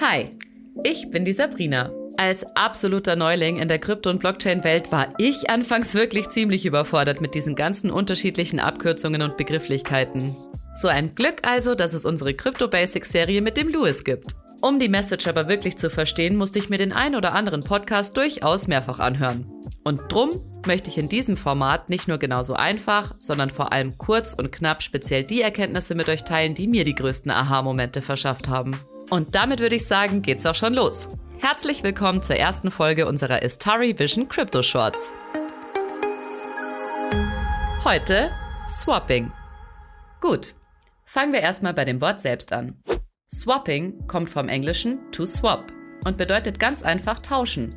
Hi, ich bin die Sabrina. Als absoluter Neuling in der Krypto- und Blockchain-Welt war ich anfangs wirklich ziemlich überfordert mit diesen ganzen unterschiedlichen Abkürzungen und Begrifflichkeiten. So ein Glück also, dass es unsere Crypto Basics Serie mit dem Louis gibt. Um die Message aber wirklich zu verstehen, musste ich mir den ein oder anderen Podcast durchaus mehrfach anhören. Und drum möchte ich in diesem Format nicht nur genauso einfach, sondern vor allem kurz und knapp speziell die Erkenntnisse mit euch teilen, die mir die größten Aha-Momente verschafft haben. Und damit würde ich sagen, geht's auch schon los. Herzlich willkommen zur ersten Folge unserer Istari Vision Crypto Shorts. Heute Swapping. Gut, fangen wir erstmal bei dem Wort selbst an. Swapping kommt vom Englischen to swap und bedeutet ganz einfach tauschen.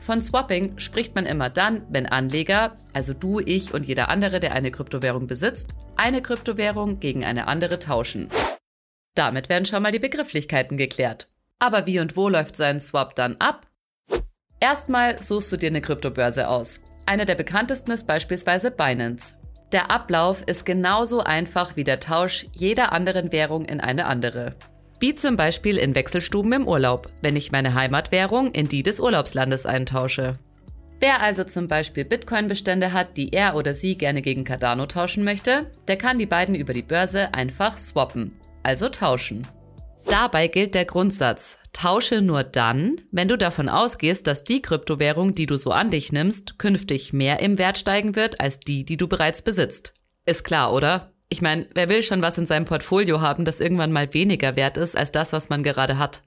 Von Swapping spricht man immer dann, wenn Anleger, also du, ich und jeder andere, der eine Kryptowährung besitzt, eine Kryptowährung gegen eine andere tauschen. Damit werden schon mal die Begrifflichkeiten geklärt. Aber wie und wo läuft so ein Swap dann ab? Erstmal suchst du dir eine Kryptobörse aus. Eine der bekanntesten ist beispielsweise Binance. Der Ablauf ist genauso einfach wie der Tausch jeder anderen Währung in eine andere. Wie zum Beispiel in Wechselstuben im Urlaub, wenn ich meine Heimatwährung in die des Urlaubslandes eintausche. Wer also zum Beispiel Bitcoin-Bestände hat, die er oder sie gerne gegen Cardano tauschen möchte, der kann die beiden über die Börse einfach swappen, also tauschen. Dabei gilt der Grundsatz, tausche nur dann, wenn du davon ausgehst, dass die Kryptowährung, die du so an dich nimmst, künftig mehr im Wert steigen wird als die, die du bereits besitzt. Ist klar, oder? Ich meine, wer will schon was in seinem Portfolio haben, das irgendwann mal weniger wert ist als das, was man gerade hat?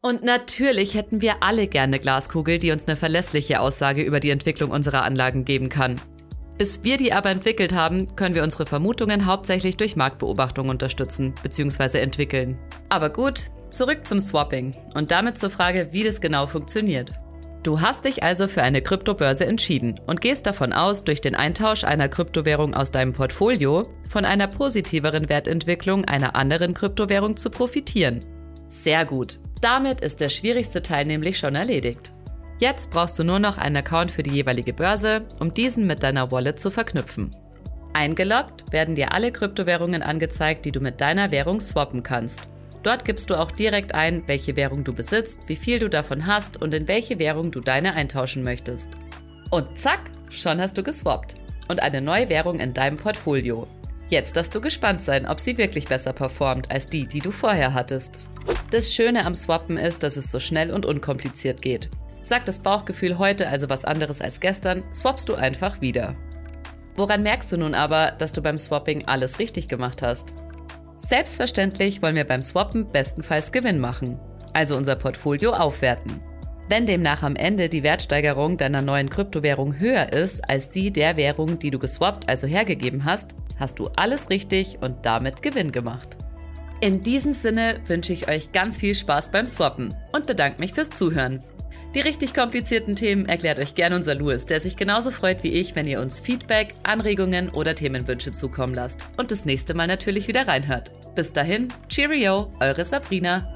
Und natürlich hätten wir alle gerne Glaskugel, die uns eine verlässliche Aussage über die Entwicklung unserer Anlagen geben kann. Bis wir die aber entwickelt haben, können wir unsere Vermutungen hauptsächlich durch Marktbeobachtung unterstützen bzw. entwickeln. Aber gut, zurück zum Swapping und damit zur Frage, wie das genau funktioniert. Du hast dich also für eine Kryptobörse entschieden und gehst davon aus, durch den Eintausch einer Kryptowährung aus deinem Portfolio von einer positiveren Wertentwicklung einer anderen Kryptowährung zu profitieren. Sehr gut. Damit ist der schwierigste Teil nämlich schon erledigt. Jetzt brauchst du nur noch einen Account für die jeweilige Börse, um diesen mit deiner Wallet zu verknüpfen. Eingeloggt werden dir alle Kryptowährungen angezeigt, die du mit deiner Währung swappen kannst. Dort gibst du auch direkt ein, welche Währung du besitzt, wie viel du davon hast und in welche Währung du deine eintauschen möchtest. Und zack, schon hast du geswappt. Und eine neue Währung in deinem Portfolio. Jetzt darfst du gespannt sein, ob sie wirklich besser performt als die, die du vorher hattest. Das Schöne am Swappen ist, dass es so schnell und unkompliziert geht. Sagt das Bauchgefühl heute also was anderes als gestern, swappst du einfach wieder. Woran merkst du nun aber, dass du beim Swapping alles richtig gemacht hast? Selbstverständlich wollen wir beim Swappen bestenfalls Gewinn machen, also unser Portfolio aufwerten. Wenn demnach am Ende die Wertsteigerung deiner neuen Kryptowährung höher ist als die der Währung, die du geswappt, also hergegeben hast, hast du alles richtig und damit Gewinn gemacht. In diesem Sinne wünsche ich euch ganz viel Spaß beim Swappen und bedanke mich fürs Zuhören. Die richtig komplizierten Themen erklärt euch gern unser Louis, der sich genauso freut wie ich, wenn ihr uns Feedback, Anregungen oder Themenwünsche zukommen lasst und das nächste Mal natürlich wieder reinhört. Bis dahin, Cheerio, eure Sabrina.